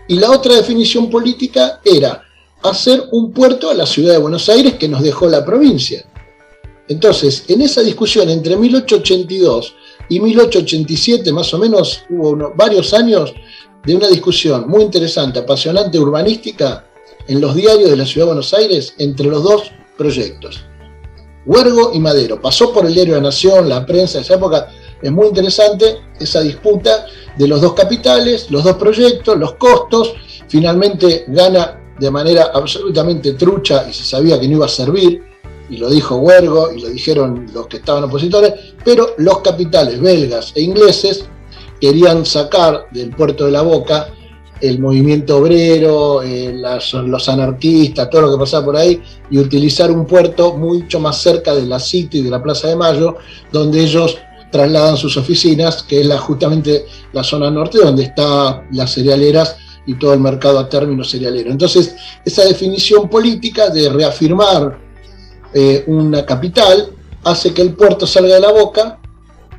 Y la otra definición política era hacer un puerto a la ciudad de Buenos Aires que nos dejó la provincia. Entonces, en esa discusión entre 1882 y 1887, más o menos, hubo varios años de una discusión muy interesante, apasionante, urbanística, en los diarios de la ciudad de Buenos Aires entre los dos proyectos. Huergo y Madero. Pasó por el diario La Nación, la prensa de esa época. Es muy interesante esa disputa de los dos capitales, los dos proyectos, los costos. Finalmente gana de manera absolutamente trucha y se sabía que no iba a servir y lo dijo Huergo y lo dijeron los que estaban opositores, pero los capitales belgas e ingleses querían sacar del puerto de la Boca el movimiento obrero, eh, los anarquistas, todo lo que pasaba por ahí, y utilizar un puerto mucho más cerca de la City y de la Plaza de Mayo, donde ellos trasladan sus oficinas, que es la, justamente la zona norte donde están las cerealeras y todo el mercado a término cerealero. Entonces, esa definición política de reafirmar eh, una capital hace que el puerto salga de la boca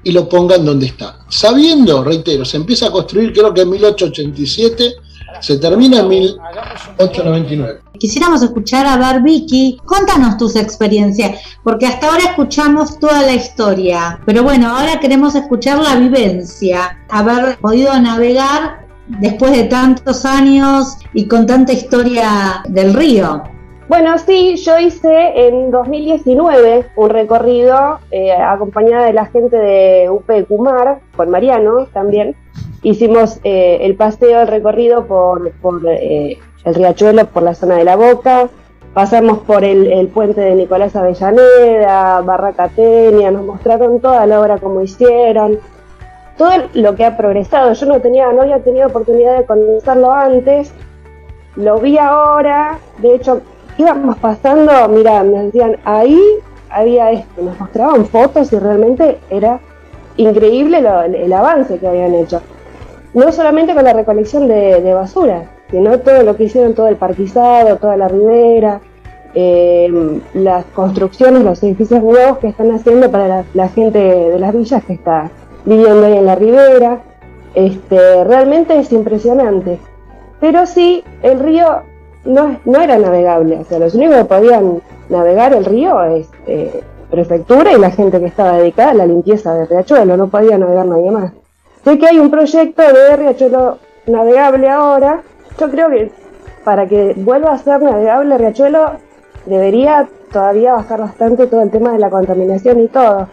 y lo pongan donde está. Sabiendo, reitero, se empieza a construir creo que en 1887, se termina en 1899. Quisiéramos escuchar a ver, Vicky, contanos tus experiencias, porque hasta ahora escuchamos toda la historia, pero bueno, ahora queremos escuchar la vivencia, haber podido navegar después de tantos años y con tanta historia del río. Bueno, sí, yo hice en 2019 un recorrido eh, acompañada de la gente de UP Cumar, con Mariano también. Hicimos eh, el paseo, el recorrido por, eh, el riachuelo, por la zona de la Boca. Pasamos por el, puente de Nicolás Avellaneda, Barraca Tenia, nos mostraron toda la obra como hicieron, todo lo que ha progresado. Yo no tenía, no había tenido oportunidad de conocerlo antes, lo vi ahora, de hecho íbamos pasando, mira, me decían, ahí había esto, nos mostraban fotos y realmente era increíble el, avance que habían hecho. No solamente con la recolección de, basura, sino todo lo que hicieron, todo el parquizado, toda la ribera, eh, las construcciones, los edificios nuevos que están haciendo para la, gente de las villas que está viviendo ahí en la ribera. Este, realmente es impresionante. Pero sí, el río no, no era navegable. O sea, los únicos que podían navegar el río es eh, prefectura y la gente que estaba dedicada a la limpieza de Riachuelo, no podía navegar nadie más. Sé que hay un proyecto de Riachuelo navegable ahora. Yo creo que para que vuelva a ser navegable Riachuelo debería todavía bajar bastante todo el tema de la contaminación y todo.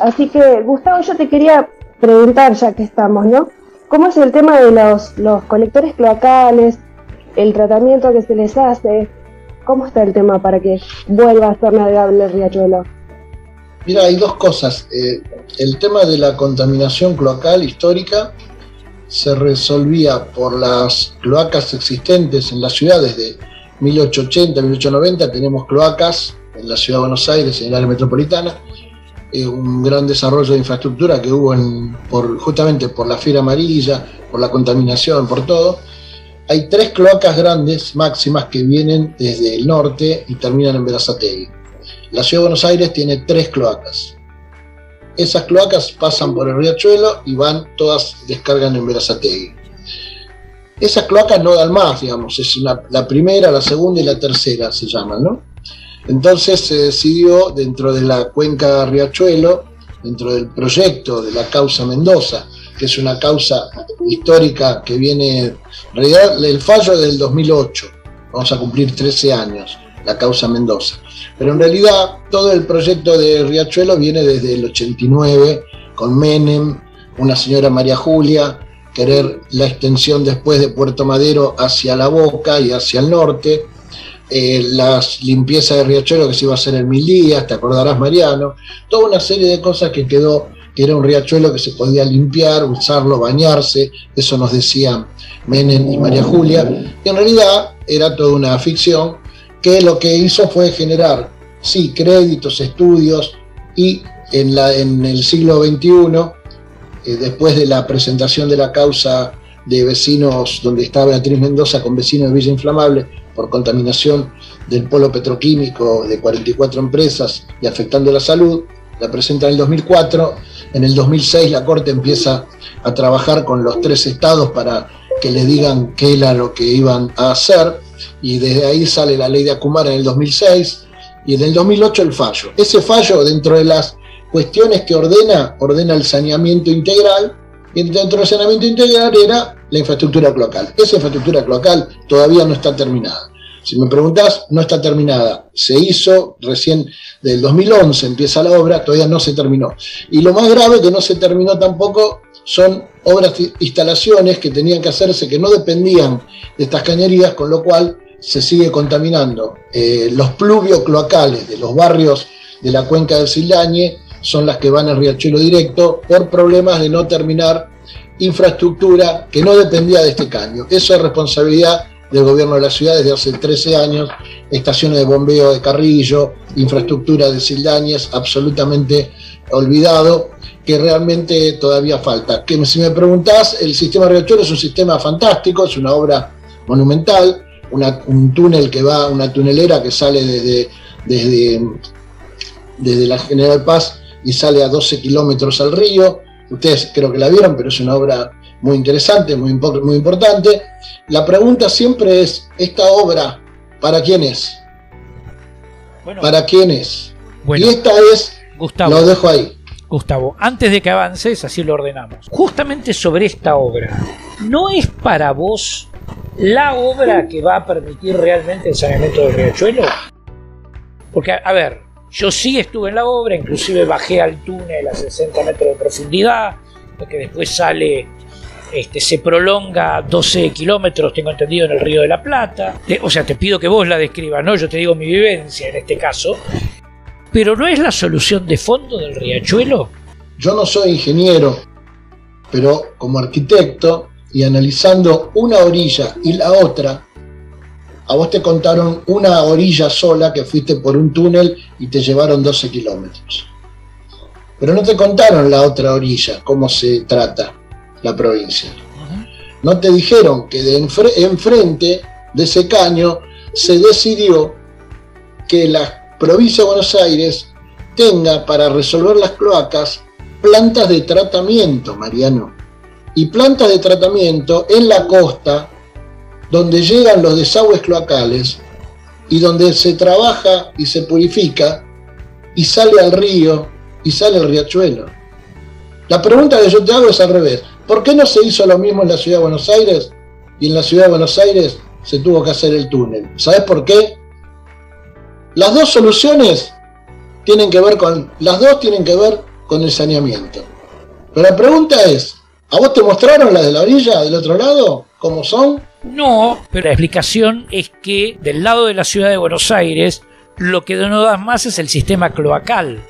Así que, Gustavo, yo te quería preguntar, ya que estamos, ¿no? ¿Cómo es el tema de los, los colectores cloacales? El tratamiento que se les hace. ¿Cómo está el tema para que vuelva a ser navegable el riachuelo? Mira, hay dos cosas. Eh, el tema de la contaminación cloacal histórica se resolvía por las cloacas existentes en las ciudades de 1880, 1890. Tenemos cloacas en la ciudad de Buenos Aires, en el área metropolitana. Eh, un gran desarrollo de infraestructura que hubo en, por, justamente por la fiera amarilla, por la contaminación, por todo hay tres cloacas grandes máximas que vienen desde el norte y terminan en Berazategui. La ciudad de Buenos Aires tiene tres cloacas. Esas cloacas pasan por el riachuelo y van, todas descargan en Berazategui. Esas cloacas no dan más, digamos, es la primera, la segunda y la tercera se llaman, ¿no? Entonces se decidió dentro de la cuenca Riachuelo, dentro del proyecto de la causa Mendoza, que es una causa histórica que viene, en realidad el fallo del 2008, vamos a cumplir 13 años, la causa Mendoza. Pero en realidad todo el proyecto de Riachuelo viene desde el 89, con Menem, una señora María Julia, querer la extensión después de Puerto Madero hacia la Boca y hacia el norte, eh, las limpiezas de Riachuelo que se iba a hacer en mil días, te acordarás Mariano, toda una serie de cosas que quedó que era un riachuelo que se podía limpiar, usarlo, bañarse, eso nos decían Menem y María Julia, y en realidad era toda una ficción que lo que hizo fue generar, sí, créditos, estudios, y en, la, en el siglo XXI, eh, después de la presentación de la causa de vecinos, donde estaba Beatriz Mendoza con vecinos de Villa Inflamable por contaminación del polo petroquímico de 44 empresas y afectando la salud, la presenta en el 2004 en el 2006 la Corte empieza a trabajar con los tres estados para que le digan qué era lo que iban a hacer y desde ahí sale la ley de Acumar en el 2006 y en el 2008 el fallo. Ese fallo dentro de las cuestiones que ordena, ordena el saneamiento integral y dentro del saneamiento integral era la infraestructura cloacal. Esa infraestructura cloacal todavía no está terminada. Si me preguntás, no está terminada. Se hizo recién del 2011, empieza la obra, todavía no se terminó. Y lo más grave que no se terminó tampoco son obras, instalaciones que tenían que hacerse que no dependían de estas cañerías, con lo cual se sigue contaminando. Eh, los pluvios cloacales de los barrios de la cuenca del Silañe son las que van al riachuelo directo por problemas de no terminar infraestructura que no dependía de este caño. Eso es responsabilidad del gobierno de la ciudad desde hace 13 años, estaciones de bombeo de Carrillo, infraestructura de Sildañez, absolutamente olvidado, que realmente todavía falta. Que si me preguntás, el sistema Riachuelo es un sistema fantástico, es una obra monumental, un túnel que va, una tunelera que sale desde, desde, desde la General Paz y sale a 12 kilómetros al río. Ustedes creo que la vieron, pero es una obra muy interesante, muy, muy importante. La pregunta siempre es, ¿esta obra para quién es? ¿Para quién es? y esta es, Gustavo, lo dejo ahí. Gustavo, antes de que avances, así lo ordenamos. Justamente sobre esta obra, ¿no es para vos la obra que va a permitir realmente el saneamiento del riachuelo? Porque, a ver, yo sí estuve en la obra, inclusive bajé al túnel a 60 metros de profundidad, porque después sale este, se prolonga 12 kilómetros, tengo entendido, en el Río de la Plata. o sea, te pido que vos la describas, ¿no? Yo te digo mi vivencia en este caso. Pero ¿no es la solución de fondo del riachuelo? Yo no soy ingeniero, pero como arquitecto y analizando una orilla y la otra, a vos te contaron una orilla sola que fuiste por un túnel y te llevaron 12 kilómetros. Pero no te contaron la otra orilla, cómo se trata la provincia. No te dijeron que de enfrente de ese caño se decidió que la provincia de Buenos Aires tenga para resolver las cloacas plantas de tratamiento, Mariano. Y plantas de tratamiento en la costa, donde llegan los desagües cloacales y donde se trabaja y se purifica y sale al río y sale al riachuelo. La pregunta que yo te hago es al revés. ¿Por qué no se hizo lo mismo en la ciudad de Buenos Aires? Y en la ciudad de Buenos Aires se tuvo que hacer el túnel. ¿Sabes por qué? Las dos soluciones tienen que ver con, las dos tienen que ver con el saneamiento. Pero la pregunta es, ¿a vos te mostraron las de la orilla del otro lado? ¿Cómo son? No, pero la explicación es que del lado de la ciudad de Buenos Aires lo que no das más es el sistema cloacal.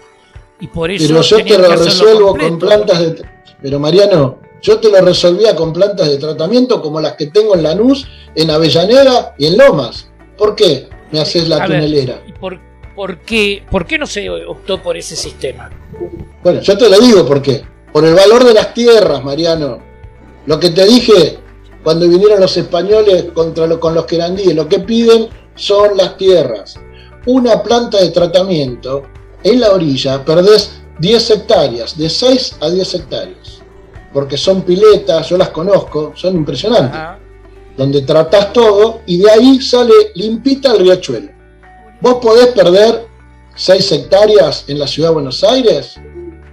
Y por eso pero yo te lo resuelvo con plantas de... Pero Mariano, yo te lo resolvía con plantas de tratamiento como las que tengo en Lanús, en Avellaneda y en Lomas. ¿Por qué me haces la tunelera? por, por, qué, ¿Por qué no se optó por ese sistema? Bueno, yo te lo digo por qué. Por el valor de las tierras, Mariano. Lo que te dije cuando vinieron los españoles contra lo, con los querandíes, lo que piden son las tierras. Una planta de tratamiento en la orilla perdés 10 hectáreas, de 6 a 10 hectáreas porque son piletas, yo las conozco, son impresionantes, donde tratás todo y de ahí sale limpita el riachuelo. ¿Vos podés perder 6 hectáreas en la ciudad de Buenos Aires?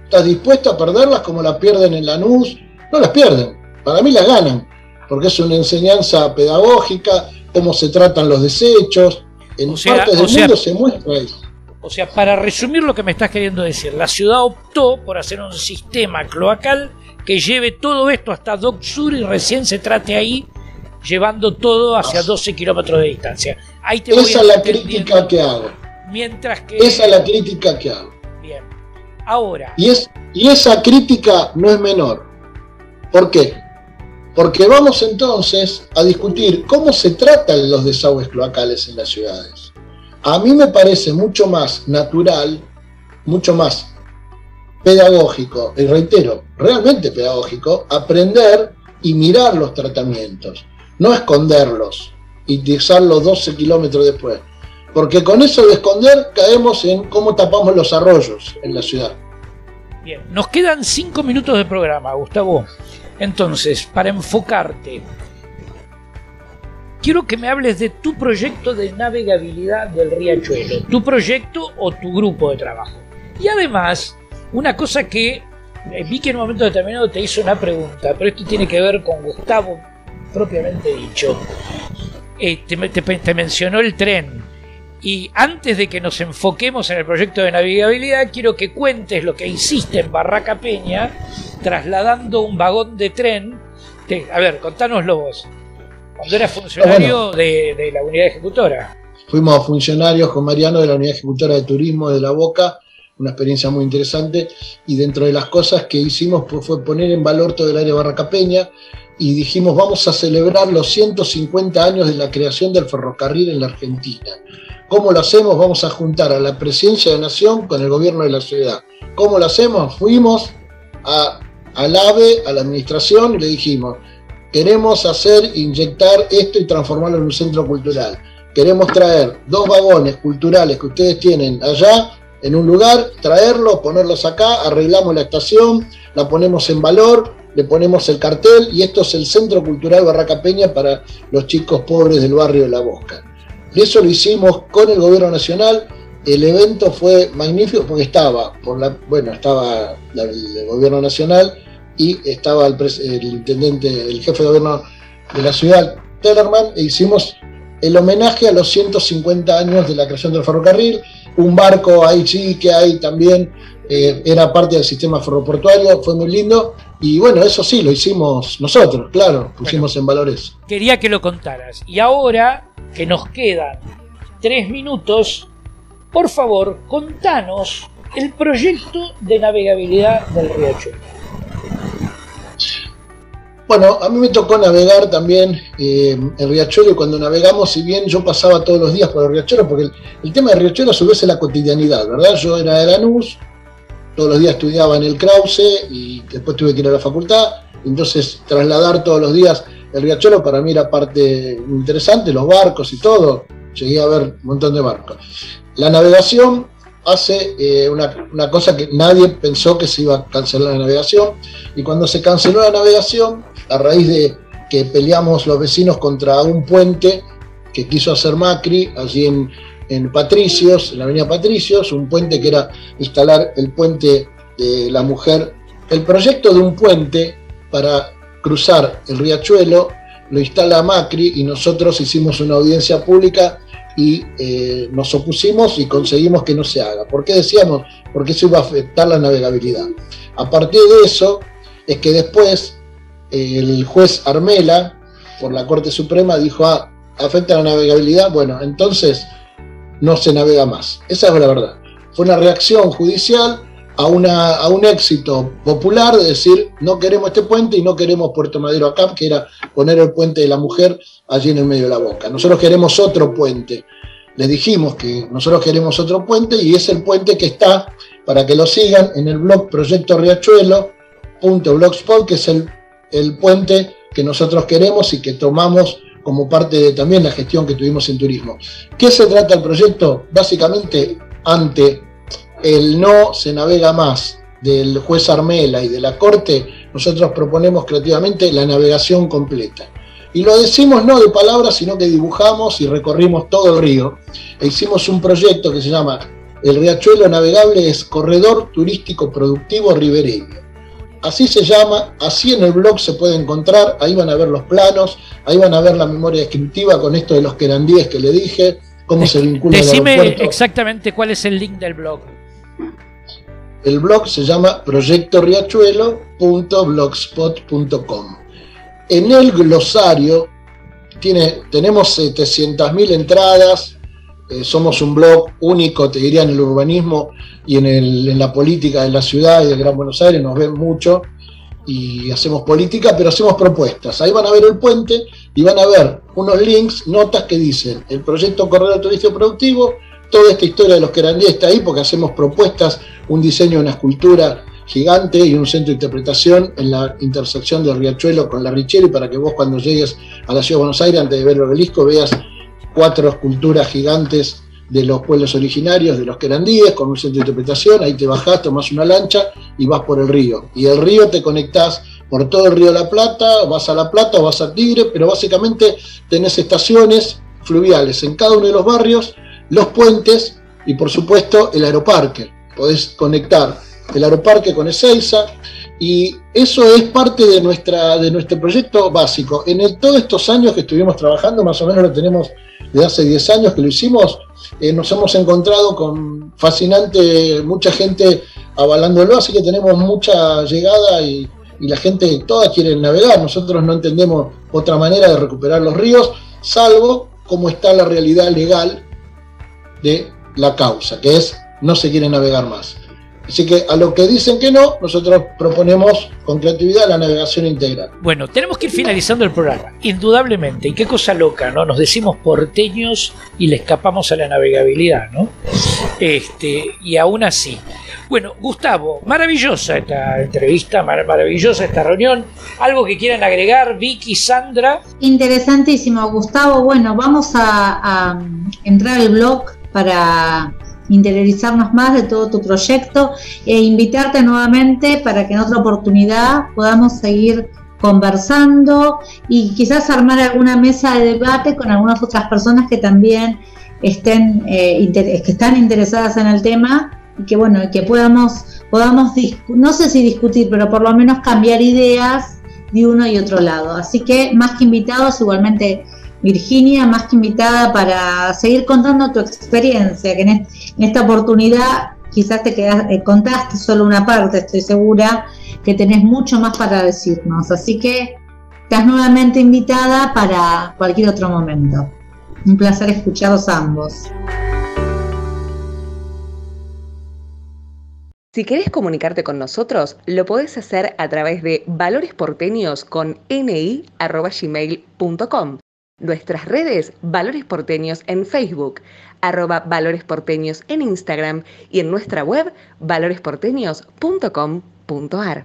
¿Estás dispuesto a perderlas como las pierden en Lanús? No las pierden, para mí las ganan, porque es una enseñanza pedagógica, cómo se tratan los desechos, en partes del mundo se muestra eso. O sea, para resumir lo que me estás queriendo decir, la ciudad optó por hacer un sistema cloacal que lleve todo esto hasta Dock Sur y recién se trate ahí, llevando todo hacia 12 kilómetros de distancia. Ahí te Esa es la crítica que hago. Mientras que... Esa es la crítica que hago. Bien. Ahora... Y, es, y esa crítica no es menor. ¿Por qué? Porque vamos entonces a discutir cómo se tratan los desagües cloacales en las ciudades. A mí me parece mucho más natural, mucho más pedagógico, y reitero, realmente pedagógico, aprender y mirar los tratamientos, no esconderlos y usarlos 12 kilómetros después. Porque con eso de esconder caemos en cómo tapamos los arroyos en la ciudad. Bien, nos quedan 5 minutos de programa, Gustavo. Entonces, para enfocarte, quiero que me hables de tu proyecto de navegabilidad del riachuelo, tu proyecto o tu grupo de trabajo. Y además, una cosa que eh, vi que en un momento determinado te hizo una pregunta, pero esto tiene que ver con Gustavo propiamente dicho. Eh, te, mencionó el tren. Y antes de que nos enfoquemos en el proyecto de navegabilidad, quiero que cuentes lo que hiciste en Barraca Peña, trasladando un vagón de tren. a ver, contánoslo vos. Cuando era funcionario de, de la unidad ejecutora. Fuimos funcionarios con Mariano de la unidad ejecutora de turismo de La Boca una experiencia muy interesante y dentro de las cosas que hicimos fue poner en valor todo el área Barraca Peña y dijimos vamos a celebrar los 150 años de la creación del ferrocarril en la Argentina. ¿Cómo lo hacemos? Vamos a juntar a la presidencia de Nación con el gobierno de la ciudad. ¿Cómo lo hacemos? Fuimos al AVE, a la administración y le dijimos, queremos hacer, inyectar esto y transformarlo en un centro cultural. Queremos traer dos vagones culturales que ustedes tienen allá en un lugar, traerlos, ponerlos acá, arreglamos la estación, la ponemos en valor, le ponemos el cartel y esto es el Centro Cultural Barraca Peña para los chicos pobres del barrio de La Bosca. Y eso lo hicimos con el gobierno nacional. El evento fue magnífico porque estaba, por la, bueno, estaba el gobierno nacional y estaba el, intendente, el jefe de gobierno de la ciudad, Tellerman, e hicimos el homenaje a los 150 años de la creación del ferrocarril un barco ahí sí que hay también, eh, era parte del sistema ferroportuario, fue muy lindo. Y bueno, eso sí, lo hicimos nosotros, claro, pusimos en valores. Quería que lo contaras. Y ahora que nos quedan tres minutos, por favor, contanos el proyecto de navegabilidad del Riachuelo. Bueno, a mí me tocó navegar también eh, el Riachuelo y cuando navegamos, si bien yo pasaba todos los días por el Riachuelo, porque el, tema del Riachuelo a su vez es la cotidianidad, ¿verdad? Yo era de Lanús, todos los días estudiaba en el Krause y después tuve que ir a la facultad, entonces trasladar todos los días el Riachuelo para mí era parte interesante, los barcos y todo, llegué a ver un montón de barcos. La navegación hace eh, una, una, cosa que nadie pensó que se iba a cancelar la navegación. Y cuando se canceló la navegación, a raíz de que peleamos los vecinos contra un puente que quiso hacer Macri allí en, en Patricios, en la avenida Patricios, un puente que era instalar el puente de la mujer. El proyecto de un puente para cruzar el riachuelo lo instala Macri y nosotros hicimos una audiencia pública y eh, nos opusimos y conseguimos que no se haga. ¿Por qué decíamos? Porque eso iba a afectar la navegabilidad. A partir de eso es que después el juez Armela, por la Corte Suprema, dijo, ah, afecta la navegabilidad, bueno, entonces no se navega más. Esa es la verdad. Fue una reacción judicial a, una, a un éxito popular de decir, no queremos este puente y no queremos Puerto Madero acá, que era poner el puente de la mujer allí en el medio de la boca. Nosotros queremos otro puente. Le dijimos que nosotros queremos otro puente y es el puente que está, para que lo sigan, en el blog Proyecto Riachuelo.blogspot, que es el, el puente que nosotros queremos y que tomamos como parte de también la gestión que tuvimos en turismo. ¿Qué se trata el proyecto? Básicamente, ante el no se navega más del juez Armela y de la Corte, nosotros proponemos creativamente la navegación completa. Y lo decimos no de palabras, sino que dibujamos y recorrimos todo el río. E hicimos un proyecto que se llama El Riachuelo Navegable es Corredor Turístico Productivo Ribereño. Así se llama, así en el blog se puede encontrar, ahí van a ver los planos, ahí van a ver la memoria descriptiva con esto de los querandíes que le dije, cómo se vincula Decime exactamente cuál es el link del blog. El blog se llama proyectoriachuelo.blogspot.com. En el glosario tiene, tenemos 700.000 entradas, eh, somos un blog único, te diría, en el urbanismo y en, la política de la ciudad y del Gran Buenos Aires, nos ven mucho y hacemos política, pero hacemos propuestas. Ahí van a ver el puente y van a ver unos links, notas que dicen el proyecto Corredor Turístico Productivo, toda esta historia de los querandíes está ahí porque hacemos propuestas, un diseño una escultura gigante y un centro de interpretación en la intersección del Riachuelo con la Richeri para que vos cuando llegues a la ciudad de Buenos Aires antes de ver el obelisco veas cuatro esculturas gigantes de los pueblos originarios, de los querandíes, con un centro de interpretación, ahí te bajás, tomás una lancha y vas por el río. Y el río te conectás por todo el río la Plata, vas a La Plata vas a Tigre, pero básicamente tenés estaciones fluviales en cada uno de los barrios los puentes y por supuesto el aeroparque. Podés conectar el aeroparque con Ezeiza y eso es parte de, nuestra, de nuestro proyecto básico. En todos estos años que estuvimos trabajando, más o menos lo tenemos de hace 10 años que lo hicimos, eh, nos hemos encontrado con fascinante, mucha gente avalándolo, así que tenemos mucha llegada y, y la gente toda quiere navegar. Nosotros no entendemos otra manera de recuperar los ríos, salvo como está la realidad legal de la causa, que es no se quiere navegar más. Así que a lo que dicen que no, nosotros proponemos con creatividad la navegación integral. Bueno, tenemos que ir finalizando el programa, indudablemente. Y qué cosa loca, ¿no? Nos decimos porteños y le escapamos a la navegabilidad, ¿no? Este, y aún así. Bueno, Gustavo, maravillosa esta entrevista, maravillosa esta reunión. ¿Algo que quieran agregar, Vicky, Sandra? Interesantísimo, Gustavo. Bueno, vamos a, a entrar al blog para interiorizarnos más de todo tu proyecto e invitarte nuevamente para que en otra oportunidad podamos seguir conversando y quizás armar alguna mesa de debate con algunas otras personas que también estén eh, que están interesadas en el tema y que bueno que podamos podamos no sé si discutir pero por lo menos cambiar ideas de uno y otro lado. Así que más que invitados igualmente Virginia, más que invitada para seguir contando tu experiencia, que en, esta oportunidad quizás te quedas, eh, contaste solo una parte, estoy segura que tenés mucho más para decirnos. Así que estás nuevamente invitada para cualquier otro momento. Un placer escucharos ambos. Si querés comunicarte con nosotros, lo podés hacer a través de valoresporteños con ni.gmail.com Nuestras redes, Valores Porteños en Facebook, arroba Valores Porteños en Instagram y en nuestra web valoresporteños.com.ar.